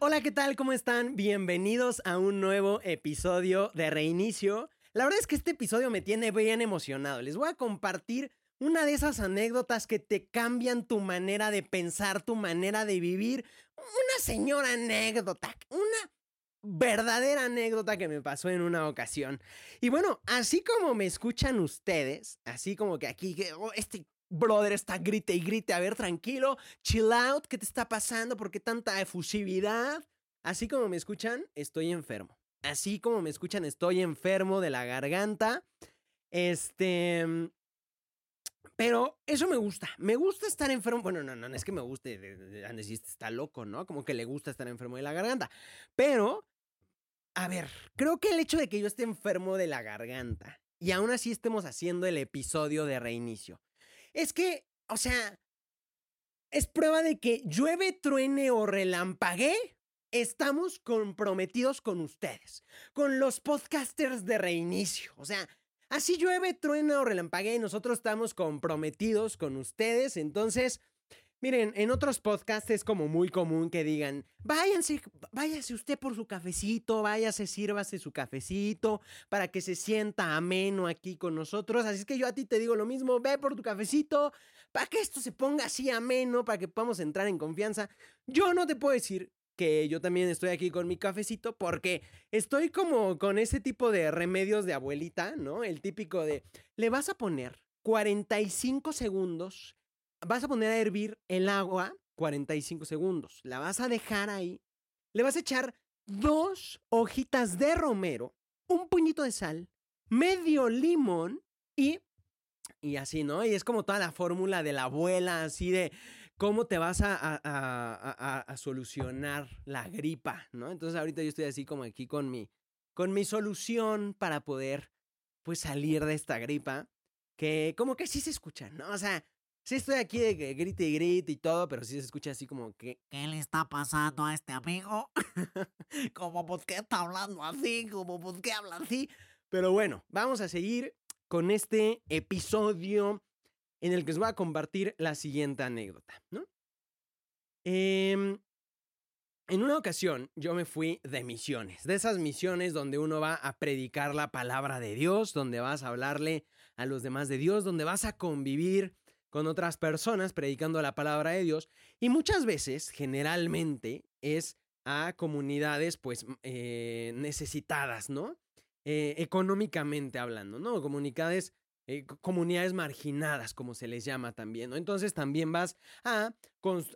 Hola, ¿qué tal? ¿Cómo están? Bienvenidos a un nuevo episodio de Reinicio. La verdad es que este episodio me tiene bien emocionado. Les voy a compartir una de esas anécdotas que te cambian tu manera de pensar, tu manera de vivir. Una señora anécdota, una verdadera anécdota que me pasó en una ocasión. Y bueno, así como me escuchan ustedes, así como que aquí, oh, este brother está grite y grite, a ver, tranquilo, chill out, ¿qué te está pasando? ¿Por qué tanta efusividad? Así como me escuchan, estoy enfermo. Así como me escuchan, estoy enfermo de la garganta. Este... Pero eso me gusta. Me gusta estar enfermo. Bueno, no, no, no es que me guste. Andes está loco, ¿no? Como que le gusta estar enfermo de la garganta. Pero, a ver, creo que el hecho de que yo esté enfermo de la garganta y aún así estemos haciendo el episodio de reinicio, es que, o sea, es prueba de que llueve, truene o relampaguee. Estamos comprometidos con ustedes, con los podcasters de reinicio. O sea, así llueve, truena o relampaguee, nosotros estamos comprometidos con ustedes. Entonces, Miren, en otros podcasts es como muy común que digan, váyanse, váyase usted por su cafecito, váyase, sírvase su cafecito para que se sienta ameno aquí con nosotros. Así es que yo a ti te digo lo mismo, ve por tu cafecito para que esto se ponga así ameno, para que podamos entrar en confianza. Yo no te puedo decir que yo también estoy aquí con mi cafecito porque estoy como con ese tipo de remedios de abuelita, ¿no? El típico de, le vas a poner 45 segundos vas a poner a hervir el agua 45 segundos. La vas a dejar ahí. Le vas a echar dos hojitas de romero, un puñito de sal, medio limón y... Y así, ¿no? Y es como toda la fórmula de la abuela, así de cómo te vas a, a, a, solucionar la gripa, ¿no? Entonces ahorita yo estoy así como aquí con mi, con mi solución para poder, pues, salir de esta gripa, que como que sí se escucha, ¿no? O sea, Sí estoy aquí de que grite y grite y todo, pero sí se escucha así como que... ¿Qué le está pasando a este amigo? como, ¿por qué está hablando así? Como, ¿por qué habla así? Pero bueno, vamos a seguir con este episodio en el que os voy a compartir la siguiente anécdota, ¿no? Em, en una ocasión yo me fui de misiones, de esas misiones donde uno va a predicar la palabra de Dios, donde vas a hablarle a los demás de Dios, donde vas a convivir con otras personas predicando la palabra de Dios y muchas veces, generalmente, es a comunidades pues eh, necesitadas, ¿no? Eh, económicamente hablando, ¿no? Comunidades, eh, comunidades marginadas, como se les llama también, ¿no? Entonces también vas a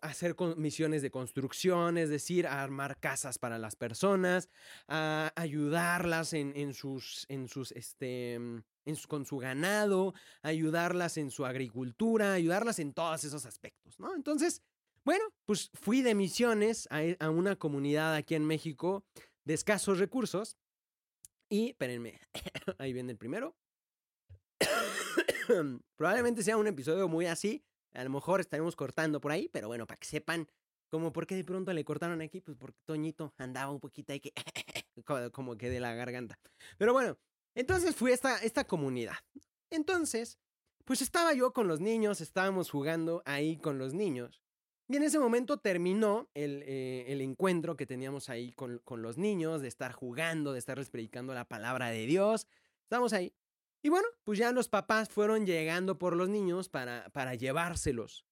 hacer misiones de construcción, es decir, a armar casas para las personas, a ayudarlas en, en sus, en sus, este, con su ganado, ayudarlas en su agricultura, ayudarlas en todos esos aspectos, ¿no? Entonces, bueno, pues fui de misiones a, e, a una comunidad aquí en México de escasos recursos y, espérenme, ahí viene el primero. Probablemente sea un episodio muy así, a lo mejor estaremos cortando por ahí, pero bueno, para que sepan como por qué de pronto le cortaron aquí, pues porque Toñito andaba un poquito ahí que como que de la garganta. Pero bueno, entonces fui a esta, esta comunidad. Entonces, pues estaba yo con los niños, estábamos jugando ahí con los niños. Y en ese momento terminó el, eh, el encuentro que teníamos ahí con, con, los niños, de estar jugando, de estarles predicando la palabra de Dios. Estamos ahí. Y bueno, pues ya los papás fueron llegando por los niños para, para llevárselos.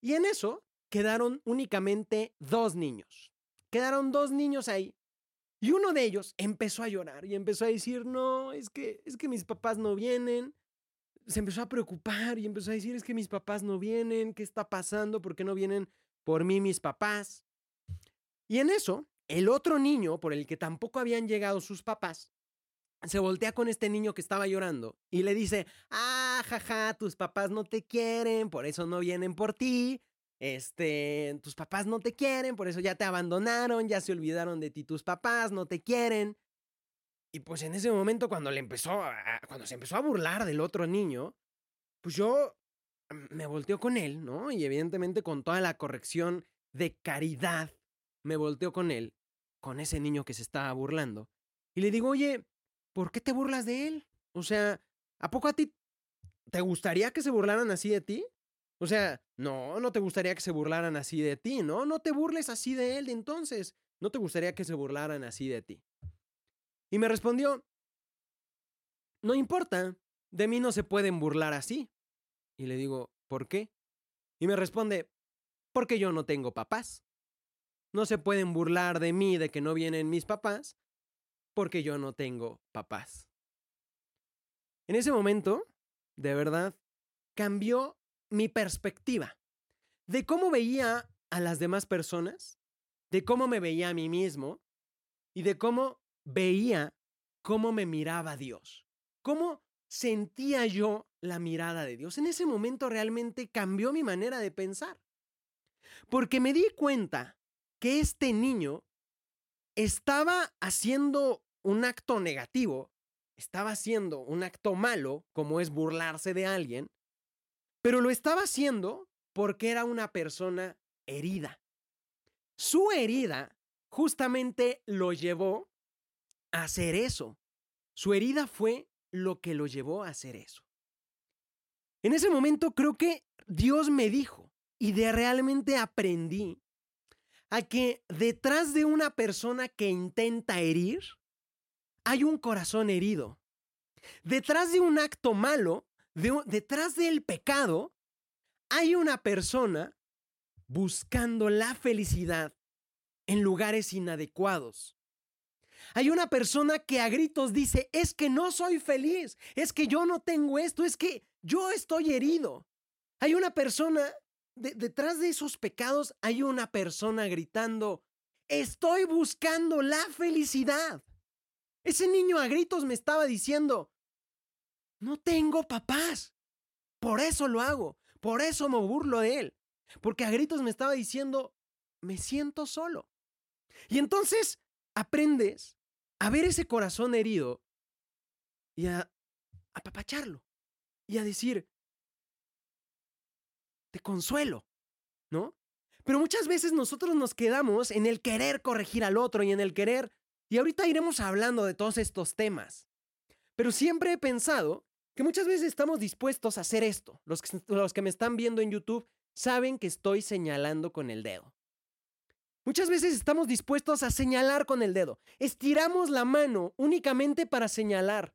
Y en eso quedaron únicamente dos niños. Quedaron dos niños ahí. Y uno de ellos empezó a llorar y empezó a decir, no, es que, es que mis papás no vienen. Se empezó a preocupar y empezó a decir, es que mis papás no vienen, ¿qué está pasando? ¿Por qué no vienen por mí mis papás? Y en eso, el otro niño, por el que tampoco habían llegado sus papás, se voltea con este niño que estaba llorando y le dice, ah, jaja, tus papás no te quieren, por eso no vienen por ti, este, tus papás no te quieren, por eso ya te abandonaron, ya se olvidaron de ti tus papás, no te quieren. Y pues en ese momento cuando le empezó a, cuando se empezó a burlar del otro niño, pues yo me volteo con él, ¿no? Y evidentemente con toda la corrección de caridad, me volteo con él, con ese niño que se estaba burlando. Y le digo, oye, ¿por qué te burlas de él? O sea, ¿a poco a ti te gustaría que se burlaran así de ti? O sea, no, no te gustaría que se burlaran así de ti, ¿no? No te burles así de él entonces. No te gustaría que se burlaran así de ti. Y me respondió, no importa, de mí no se pueden burlar así. Y le digo, ¿por qué? Y me responde, porque yo no tengo papás. No se pueden burlar de mí de que no vienen mis papás, porque yo no tengo papás. En ese momento, de verdad, cambió mi perspectiva de cómo veía a las demás personas, de cómo me veía a mí mismo y de cómo veía cómo me miraba Dios, cómo sentía yo la mirada de Dios. En ese momento realmente cambió mi manera de pensar, porque me di cuenta que este niño estaba haciendo un acto negativo, estaba haciendo un acto malo, como es burlarse de alguien, pero lo estaba haciendo porque era una persona herida. Su herida justamente lo llevó a hacer eso. Su herida fue lo que lo llevó a hacer eso. En ese momento creo que Dios me dijo y de realmente aprendí a que detrás de una persona que intenta herir hay un corazón herido. Detrás de un acto malo detrás del pecado hay una persona buscando la felicidad en lugares inadecuados. Hay una persona que a gritos dice, es que no soy feliz, es que yo no tengo esto, es que yo estoy herido. Hay una persona, detrás de esos pecados hay una persona gritando, estoy buscando la felicidad. Ese niño a gritos me estaba diciendo, no tengo papás. Por eso lo hago. Por eso me burlo de él. Porque a gritos me estaba diciendo, me siento solo. Y entonces aprendes a ver ese corazón herido y a apapacharlo y a decir, te consuelo, ¿no? Pero muchas veces nosotros nos quedamos en el querer corregir al otro y en el querer, y ahorita iremos hablando de todos estos temas. Pero siempre he pensado que muchas veces estamos dispuestos a hacer esto. Los que, los que me están viendo en YouTube saben que estoy señalando con el dedo. Muchas veces estamos dispuestos a señalar con el dedo. Estiramos la mano únicamente para señalar.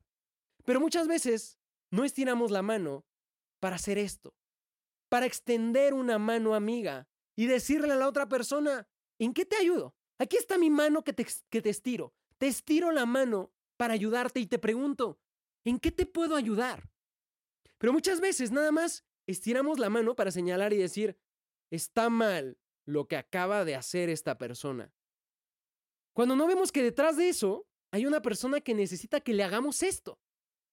Pero muchas veces no estiramos la mano para hacer esto. Para extender una mano amiga y decirle a la otra persona, ¿en qué te ayudo? Aquí está mi mano que te, que te estiro. Te estiro la mano para ayudarte y te pregunto, ¿En qué te puedo ayudar? Pero muchas veces nada más estiramos la mano para señalar y decir, está mal lo que acaba de hacer esta persona. Cuando no vemos que detrás de eso hay una persona que necesita que le hagamos esto.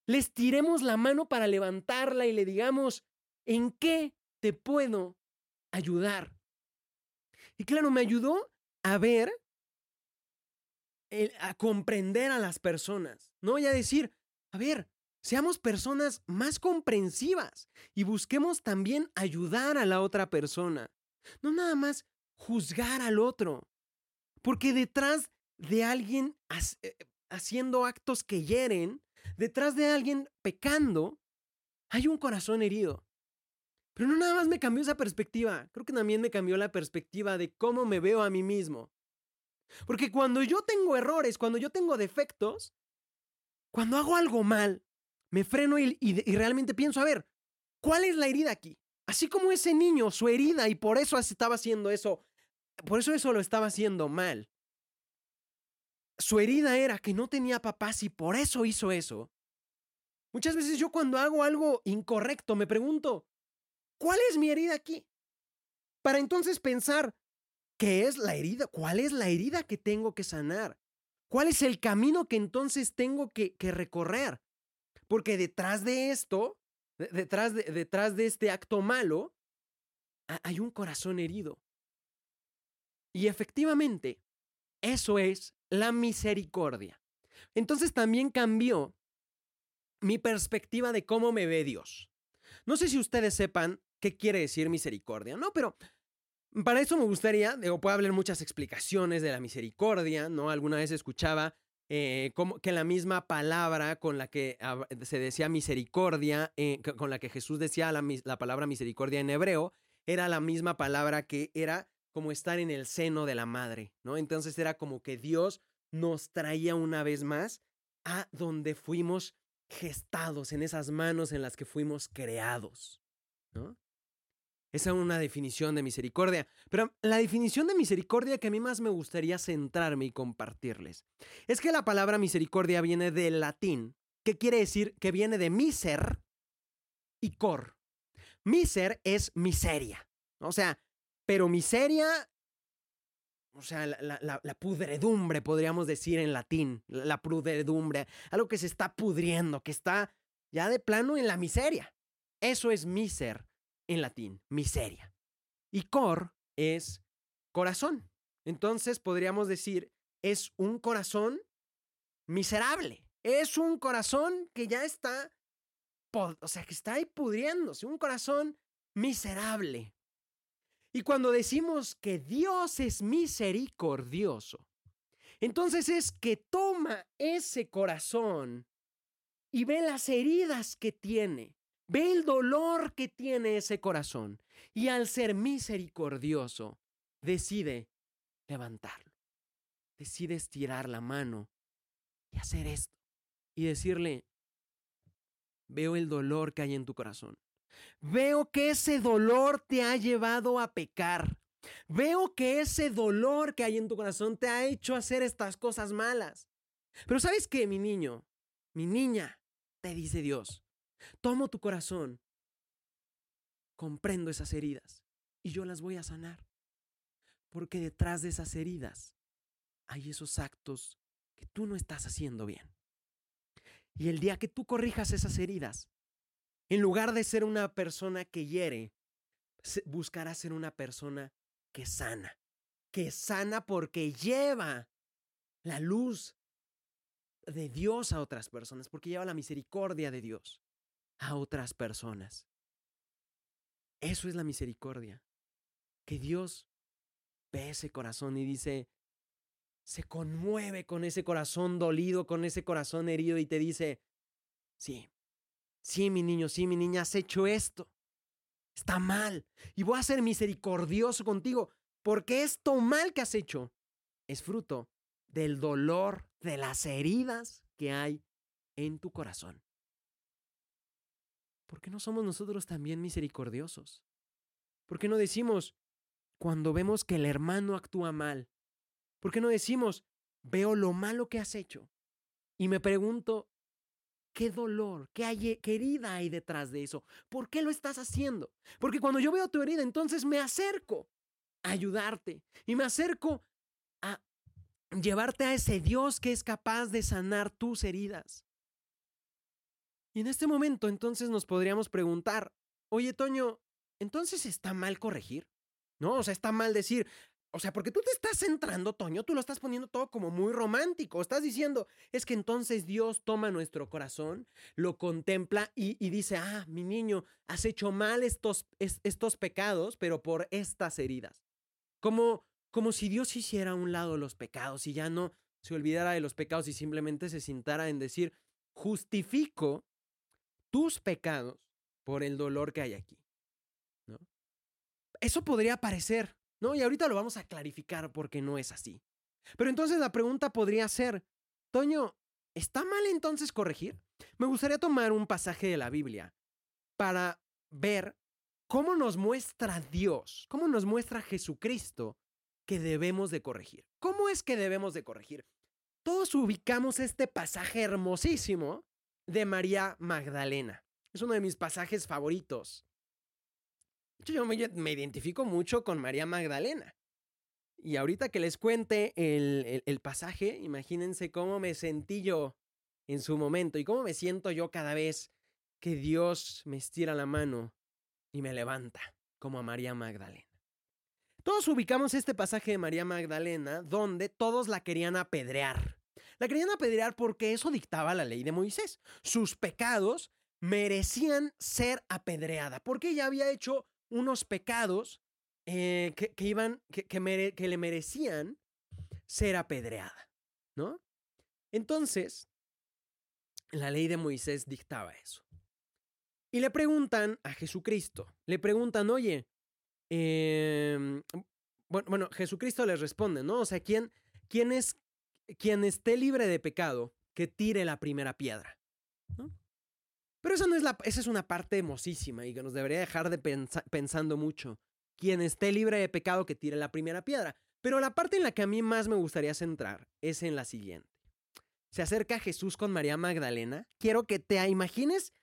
Le estiremos la mano para levantarla y le digamos, ¿en qué te puedo ayudar? Y claro, me ayudó a ver, a comprender a las personas, ¿no? Y a decir, a ver, seamos personas más comprensivas y busquemos también ayudar a la otra persona. No nada más juzgar al otro. Porque detrás de alguien eh, haciendo actos que hieren, detrás de alguien pecando, hay un corazón herido. Pero no nada más me cambió esa perspectiva, creo que también me cambió la perspectiva de cómo me veo a mí mismo. Porque cuando yo tengo errores, cuando yo tengo defectos, cuando hago algo mal, me freno y, realmente pienso, a ver, ¿cuál es la herida aquí? Así como ese niño, su herida, y por eso estaba haciendo eso, por eso eso lo estaba haciendo mal. Su herida era que no tenía papás y por eso hizo eso. Muchas veces yo cuando hago algo incorrecto me pregunto, ¿cuál es mi herida aquí? Para entonces pensar, ¿qué es la herida? ¿Cuál es la herida que tengo que sanar? ¿Cuál es el camino que entonces tengo que, recorrer? Porque detrás de esto, detrás de, detrás de este acto malo, hay un corazón herido. Y efectivamente, eso es la misericordia. Entonces también cambió mi perspectiva de cómo me ve Dios. No sé si ustedes sepan qué quiere decir misericordia, ¿no? Pero para eso me gustaría, digo, puedo hablar muchas explicaciones de la misericordia, ¿no? Alguna vez escuchaba eh, como que la misma palabra con la que se decía misericordia, eh, con la que Jesús decía la, la palabra misericordia en hebreo, era la misma palabra que era como estar en el seno de la madre, ¿no? Entonces era como que Dios nos traía una vez más a donde fuimos gestados, en esas manos en las que fuimos creados, ¿no? Esa es una definición de misericordia. Pero la definición de misericordia que a mí más me gustaría centrarme y compartirles es que la palabra misericordia viene del latín, que quiere decir que viene de miser y cor. Miser es miseria. O sea, pero miseria, o sea, la, pudredumbre, podríamos decir en latín, la pudredumbre, algo que se está pudriendo, que está ya de plano en la miseria. Eso es miser en latín, miseria. Y cor es corazón. Entonces podríamos decir, es un corazón miserable. Es un corazón que ya está, o sea, que está ahí pudriéndose, un corazón miserable. Y cuando decimos que Dios es misericordioso, entonces es que toma ese corazón y ve las heridas que tiene Ve el dolor que tiene ese corazón y al ser misericordioso, decide levantarlo. Decide estirar la mano y hacer esto. Y decirle, veo el dolor que hay en tu corazón. Veo que ese dolor te ha llevado a pecar. Veo que ese dolor que hay en tu corazón te ha hecho hacer estas cosas malas. Pero sabes qué, mi niño, mi niña, te dice Dios, Tomo tu corazón, comprendo esas heridas y yo las voy a sanar. Porque detrás de esas heridas hay esos actos que tú no estás haciendo bien. Y el día que tú corrijas esas heridas, en lugar de ser una persona que hiere, buscarás ser una persona que sana. Que sana porque lleva la luz de Dios a otras personas, porque lleva la misericordia de Dios a otras personas. Eso es la misericordia. Que Dios ve ese corazón y dice, se conmueve con ese corazón dolido, con ese corazón herido y te dice, sí, sí, mi niño, sí, mi niña, has hecho esto. Está mal. Y voy a ser misericordioso contigo porque esto mal que has hecho es fruto del dolor, de las heridas que hay en tu corazón. ¿Por qué no somos nosotros también misericordiosos? ¿Por qué no decimos, cuando vemos que el hermano actúa mal, ¿por qué no decimos, veo lo malo que has hecho? Y me pregunto, ¿qué dolor, qué, qué herida hay detrás de eso? ¿Por qué lo estás haciendo? Porque cuando yo veo tu herida, entonces me acerco a ayudarte y me acerco a llevarte a ese Dios que es capaz de sanar tus heridas. Y en este momento entonces nos podríamos preguntar, oye Toño, ¿entonces está mal corregir? ¿No? O sea, está mal decir, o sea, porque tú te estás centrando, Toño, tú lo estás poniendo todo como muy romántico. Estás diciendo, es que entonces Dios toma nuestro corazón, lo contempla y, dice, ah, mi niño, has hecho mal estos, estos pecados, pero por estas heridas. Como, como si Dios hiciera a un lado los pecados y ya no se olvidara de los pecados y simplemente se sintara en decir, justifico tus pecados por el dolor que hay aquí. ¿no? Eso podría parecer, ¿no? Y ahorita lo vamos a clarificar porque no es así. Pero entonces la pregunta podría ser, Toño, ¿está mal entonces corregir? Me gustaría tomar un pasaje de la Biblia para ver cómo nos muestra Dios, cómo nos muestra Jesucristo que debemos de corregir. ¿Cómo es que debemos de corregir? Todos ubicamos este pasaje hermosísimo de María Magdalena. Es uno de mis pasajes favoritos. yo me, identifico mucho con María Magdalena. Y ahorita que les cuente el, el pasaje, imagínense cómo me sentí yo en su momento y cómo me siento yo cada vez que Dios me estira la mano y me levanta, como a María Magdalena. Todos ubicamos este pasaje de María Magdalena donde todos la querían apedrear. La querían apedrear porque eso dictaba la ley de Moisés. Sus pecados merecían ser apedreada, porque ella había hecho unos pecados eh, que, iban, que, que, le merecían ser apedreada, ¿no? Entonces, la ley de Moisés dictaba eso. Y le preguntan a Jesucristo, le preguntan, oye, em, bueno, bueno, Jesucristo les responde, ¿no? O sea, ¿quién, quién es quien esté libre de pecado, que tire la primera piedra? ¿no? Pero esa, no es la, esa es una parte hermosísima y que nos debería dejar de pensando mucho. Quien esté libre de pecado, que tire la primera piedra. Pero la parte en la que a mí más me gustaría centrar es en la siguiente. Se acerca Jesús con María Magdalena. Quiero que te imagines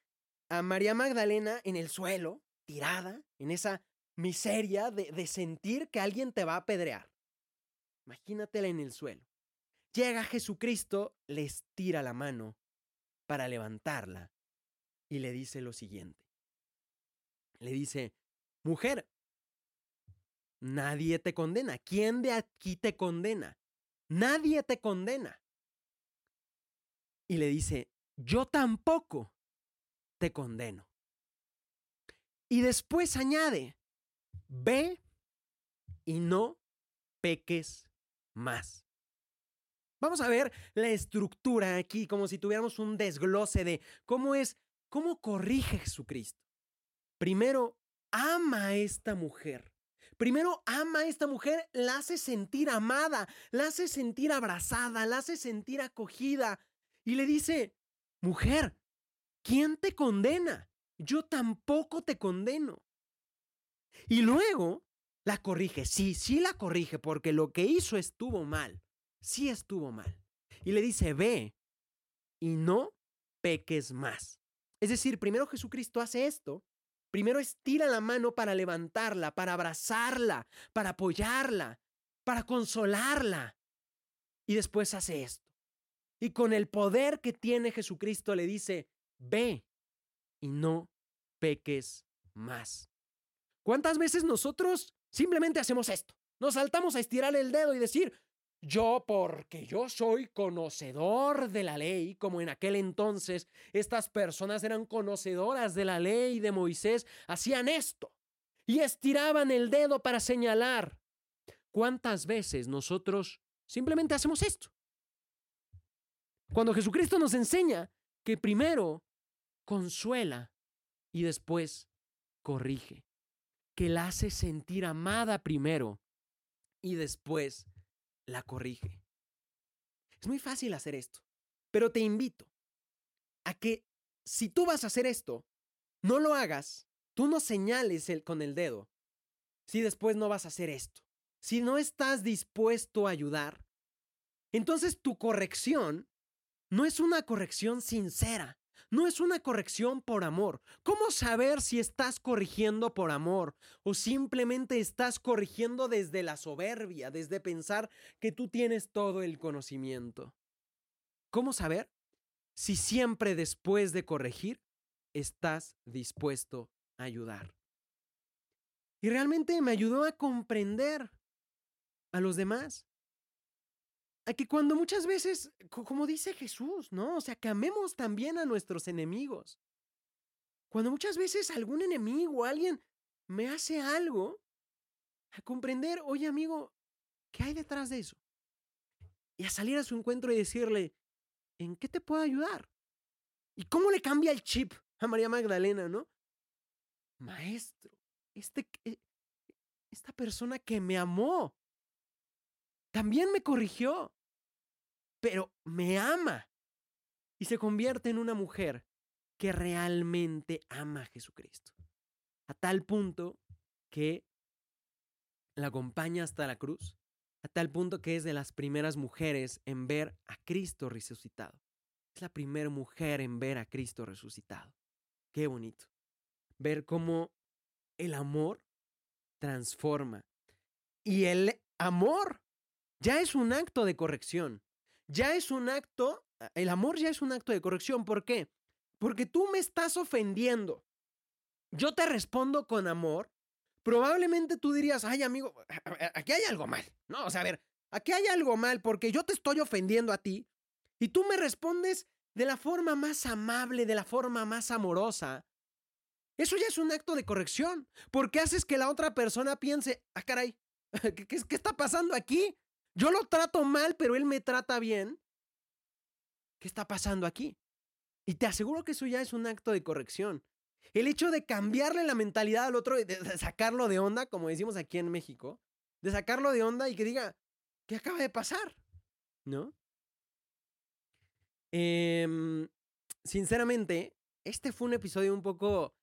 a María Magdalena en el suelo, tirada, en esa miseria de, de sentir que alguien te va a apedrear. Imagínatela en el suelo. Llega Jesucristo, les tira la mano para levantarla y le dice lo siguiente. Le dice, mujer, nadie te condena. ¿Quién de aquí te condena? Nadie te condena. Y le dice, yo tampoco te condeno. Y después añade, ve y no peques más. Vamos a ver la estructura aquí, como si tuviéramos un desglose de cómo es, cómo corrige Jesucristo. Primero, ama a esta mujer. Primero ama a esta mujer, la hace sentir amada, la hace sentir abrazada, la hace sentir acogida. Y le dice, mujer, ¿quién te condena? Yo tampoco te condeno. Y luego la corrige. Sí, sí la corrige porque lo que hizo estuvo mal. Sí estuvo mal. Y le dice, ve y no peques más. Es decir, primero Jesucristo hace esto. Primero estira la mano para levantarla, para abrazarla, para apoyarla, para consolarla. Y después hace esto. Y con el poder que tiene Jesucristo le dice, ve y no peques más. ¿Cuántas veces nosotros simplemente hacemos esto? Nos saltamos a estirar el dedo y decir, yo porque yo soy conocedor de la ley, como en aquel entonces estas personas eran conocedoras de la ley de Moisés, hacían esto y estiraban el dedo para señalar. ¿Cuántas veces nosotros simplemente hacemos esto? Cuando Jesucristo nos enseña que primero consuela y después corrige que la hace sentir amada primero y después la corrige. Es muy fácil hacer esto, pero te invito a que si tú vas a hacer esto, no lo hagas, tú no señales con el dedo si después no vas a hacer esto. Si no estás dispuesto a ayudar, entonces tu corrección no es una corrección sincera, no es una corrección por amor. ¿Cómo saber si estás corrigiendo por amor o simplemente estás corrigiendo desde la soberbia, desde pensar que tú tienes todo el conocimiento? ¿Cómo saber si siempre después de corregir estás dispuesto a ayudar? Y realmente me ayudó a comprender a los demás a que cuando muchas veces, como dice Jesús, ¿no? O sea, que amemos también a nuestros enemigos. Cuando muchas veces algún enemigo, alguien me hace algo, a comprender, oye amigo, ¿qué hay detrás de eso? Y a salir a su encuentro y decirle, ¿en qué te puedo ayudar? ¿Y cómo le cambia el chip a María Magdalena, no? Maestro, este, eh, esta persona que me amó, también me corrigió, pero me ama. Y se convierte en una mujer que realmente ama a Jesucristo. A tal punto que la acompaña hasta la cruz, a tal punto que es de las primeras mujeres en ver a Cristo resucitado. Es la primera mujer en ver a Cristo resucitado. Qué bonito. Ver cómo el amor transforma. Y el amor ya es un acto de corrección. Ya es un acto, el amor ya es un acto de corrección. ¿Por qué? Porque tú me estás ofendiendo. Yo te respondo con amor. Probablemente tú dirías, ay amigo, aquí hay algo mal. No, o sea, a ver, aquí hay algo mal porque yo te estoy ofendiendo a ti y tú me respondes de la forma más amable, de la forma más amorosa. Eso ya es un acto de corrección, porque haces que la otra persona piense, ah, caray, ¿qué, qué está pasando aquí? Yo lo trato mal, pero él me trata bien. ¿qué está pasando aquí? Y te aseguro que eso ya es un acto de corrección. El hecho de cambiarle la mentalidad al otro, de sacarlo de onda, como decimos aquí en México, de sacarlo de onda y que diga, ¿qué acaba de pasar? ¿No? Em, sinceramente, este fue un episodio un poco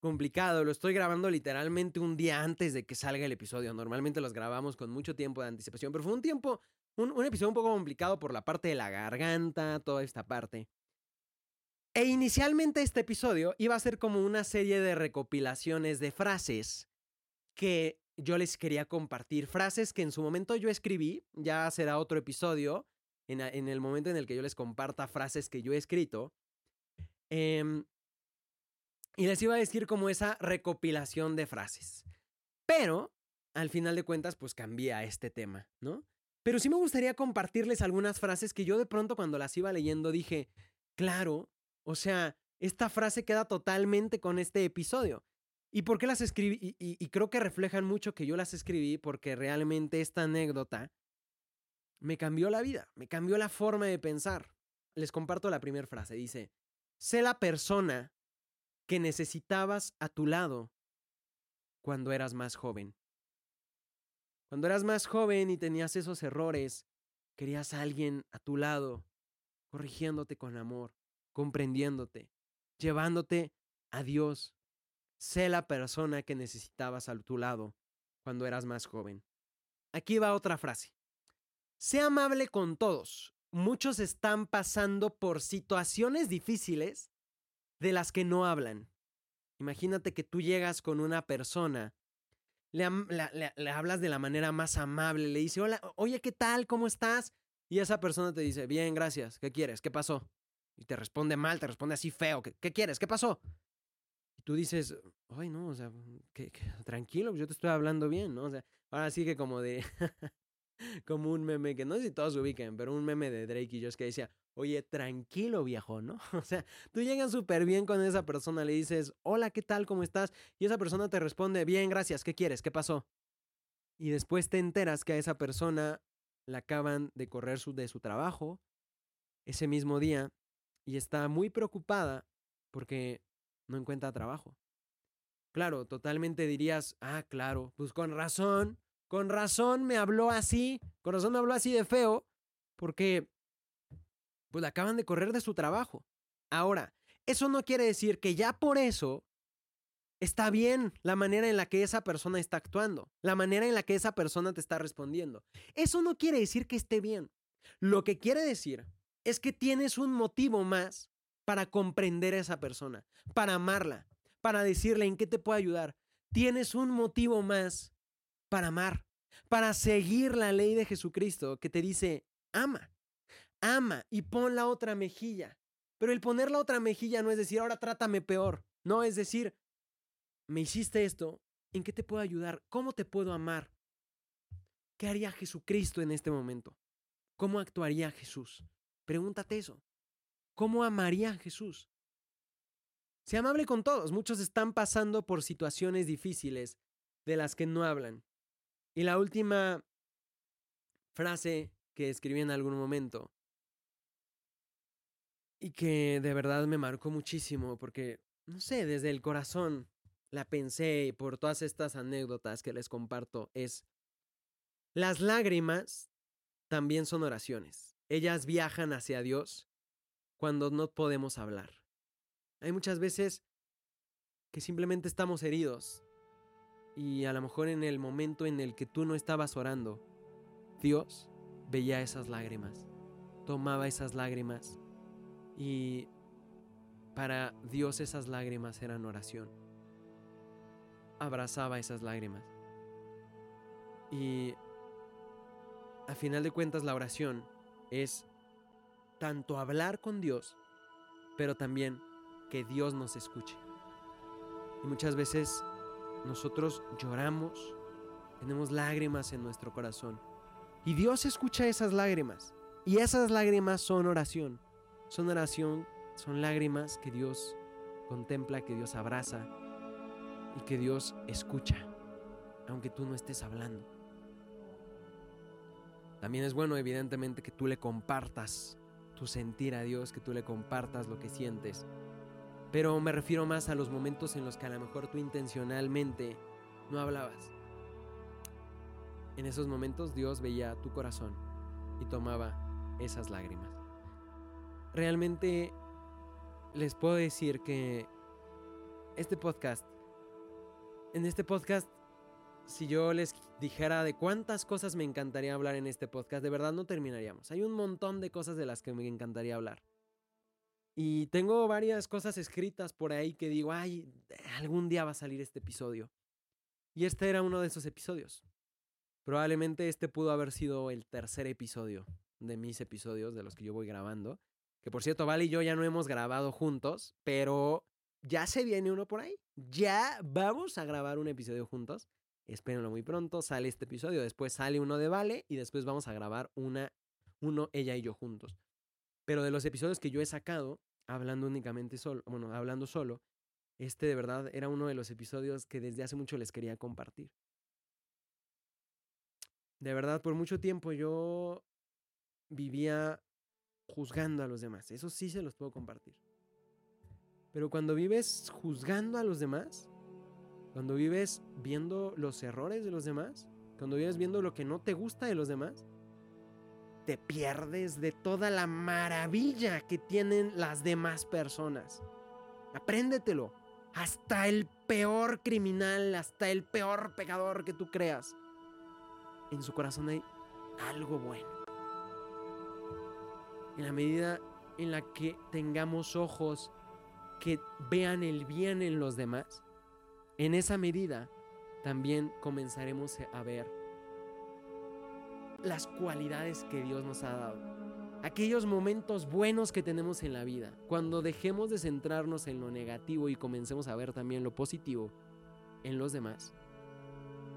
complicado. Lo estoy grabando literalmente un día antes de que salga el episodio. Normalmente los grabamos con mucho tiempo de anticipación, pero fue un tiempo, un, un episodio un poco complicado por la parte de la garganta, toda esta parte. E inicialmente este episodio iba a ser como una serie de recopilaciones de frases que yo les quería compartir. Frases que en su momento yo escribí, ya será otro episodio, en, el momento en el que yo les comparta frases que yo he escrito. Em, y les iba a decir como esa recopilación de frases. Pero, al final de cuentas, pues cambié a este tema, ¿no? Pero sí me gustaría compartirles algunas frases que yo de pronto cuando las iba leyendo dije, claro, o sea, esta frase queda totalmente con este episodio. ¿Y por qué las escribí? Y, creo que reflejan mucho que yo las escribí porque realmente esta anécdota me cambió la vida, me cambió la forma de pensar. Les comparto la primera frase. Dice, sé la persona que necesitabas a tu lado cuando eras más joven. Cuando eras más joven y tenías esos errores, querías a alguien a tu lado, corrigiéndote con amor comprendiéndote, llevándote a Dios. Sé la persona que necesitabas a tu lado cuando eras más joven. Aquí va otra frase. Sé amable con todos. Muchos están pasando por situaciones difíciles de las que no hablan. Imagínate que tú llegas con una persona, le, le, hablas de la manera más amable, le dice, hola, oye, ¿qué tal? ¿Cómo estás? Y esa persona te dice, bien, gracias, ¿qué quieres? ¿Qué pasó? y te responde mal, te responde así feo, ¿qué, quieres? ¿Qué pasó? Y tú dices, ay, no, o sea, tranquilo, yo te estoy hablando bien, ¿no? O sea, ahora sí que como de, como un meme que no sé si todos ubiquen, pero un meme de Drake y es que decía, oye, tranquilo viejo, ¿no? O sea, tú llegas súper bien con esa persona, le dices, hola, ¿qué tal? ¿Cómo estás? Y esa persona te responde, bien, gracias, ¿qué quieres? ¿Qué pasó? Y después te enteras que a esa persona la acaban de correr de su trabajo ese mismo día y está muy preocupada porque no encuentra trabajo. Claro, totalmente dirías, ah, claro, pues con razón, con razón me habló así, con razón me habló así de feo, porque pues acaban de correr de su trabajo. Ahora, eso no quiere decir que ya por eso está bien la manera en la que esa persona está actuando, la manera en la que esa persona te está respondiendo. Eso no quiere decir que esté bien. Lo que quiere decir es que tienes un motivo más para comprender a esa persona, para amarla, para decirle en qué te puedo ayudar. Tienes un motivo más para amar, para seguir la ley de Jesucristo que te dice, ama, ama y pon la otra mejilla. Pero el poner la otra mejilla no es decir, ahora trátame peor. No, es decir, me hiciste esto, ¿en qué te puedo ayudar? ¿Cómo te puedo amar? ¿Qué haría Jesucristo en este momento? ¿Cómo actuaría Jesús? Pregúntate eso. ¿Cómo amaría Jesús? Sea amable con todos. Muchos están pasando por situaciones difíciles de las que no hablan. Y la última frase que escribí en algún momento y que de verdad me marcó muchísimo porque, no sé, desde el corazón la pensé por todas estas anécdotas que les comparto es, las lágrimas también son oraciones. Ellas viajan hacia Dios cuando no podemos hablar. Hay muchas veces que simplemente estamos heridos y a lo mejor en el momento en el que tú no estabas orando, Dios veía esas lágrimas, tomaba esas lágrimas y para Dios esas lágrimas eran oración. Abrazaba esas lágrimas. Y a final de cuentas la oración es tanto hablar con Dios, pero también que Dios nos escuche. Y muchas veces nosotros lloramos, tenemos lágrimas en nuestro corazón. Y Dios escucha esas lágrimas. Y esas lágrimas son oración. Son oración, son lágrimas que Dios contempla, que Dios abraza y que Dios escucha, aunque tú no estés hablando. También es bueno, evidentemente, que tú le compartas tu sentir a Dios, que tú le compartas lo que sientes. Pero me refiero más a los momentos en los que a lo mejor tú intencionalmente no hablabas. En esos momentos Dios veía tu corazón y tomaba esas lágrimas. Realmente les puedo decir que este podcast, en este podcast, si yo les dijera de cuántas cosas me encantaría hablar en este podcast, de verdad no terminaríamos. Hay un montón de cosas de las que me encantaría hablar. Y tengo varias cosas escritas por ahí que digo, ay, algún día va a salir este episodio. Y este era uno de esos episodios. Probablemente este pudo haber sido el tercer episodio de mis episodios, de los que yo voy grabando. Que por cierto, Vale y yo ya no hemos grabado juntos, pero ya se viene uno por ahí. Ya vamos a grabar un episodio juntos. Espérenlo muy pronto. Sale este episodio, después sale uno de Vale y después vamos a grabar una, uno, ella y yo juntos. Pero de los episodios que yo he sacado, hablando únicamente solo, bueno, hablando solo, este de verdad era uno de los episodios que desde hace mucho les quería compartir. De verdad, por mucho tiempo yo vivía juzgando a los demás. Eso sí se los puedo compartir. Pero cuando vives juzgando a los demás, cuando vives viendo los errores de los demás, cuando vives viendo lo que no te gusta de los demás, te pierdes de toda la maravilla que tienen las demás personas. Apréndetelo. Hasta el peor criminal, hasta el peor pecador que tú creas, en su corazón hay algo bueno. En la medida en la que tengamos ojos que vean el bien en los demás, en esa medida también comenzaremos a ver las cualidades que Dios nos ha dado. Aquellos momentos buenos que tenemos en la vida. Cuando dejemos de centrarnos en lo negativo y comencemos a ver también lo positivo en los demás,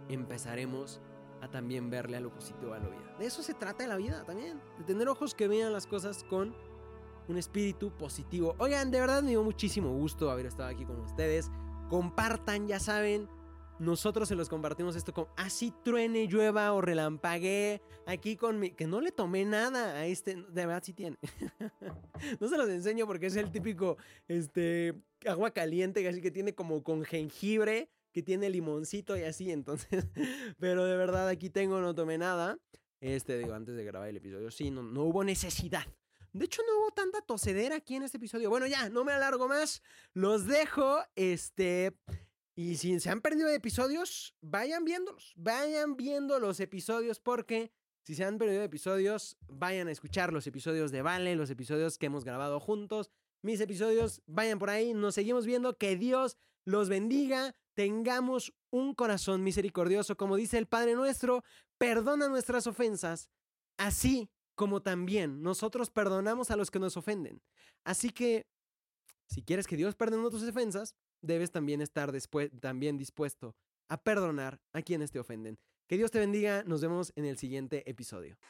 empezaremos a también verle a lo positivo a la vida. De eso se trata la vida también. De tener ojos que vean las cosas con un espíritu positivo. Oigan, de verdad me dio muchísimo gusto haber estado aquí con ustedes. Compartan, ya saben, nosotros se los compartimos esto con así truene, llueva o relampaguee. Aquí con mi. Que no le tomé nada a este. De verdad sí tiene. no se los enseño porque es el típico. Este. Agua caliente, así que tiene como con jengibre. Que tiene limoncito y así. Entonces. Pero de verdad aquí tengo, no tomé nada. Este, digo, antes de grabar el episodio. Sí, no, no hubo necesidad. De hecho, no hubo tanta tosedera aquí en este episodio. Bueno, ya, no me alargo más. Los dejo. Este. Y si se han perdido episodios, vayan viéndolos. Vayan viendo los episodios porque si se han perdido episodios, vayan a escuchar los episodios de Vale, los episodios que hemos grabado juntos. Mis episodios, vayan por ahí, nos seguimos viendo. Que Dios los bendiga. Tengamos un corazón misericordioso, como dice el Padre nuestro. Perdona nuestras ofensas, así como también nosotros perdonamos a los que nos ofenden. Así que, si quieres que Dios perdone tus ofensas, debes también estar también dispuesto a perdonar a quienes te ofenden. Que Dios te bendiga, nos vemos en el siguiente episodio.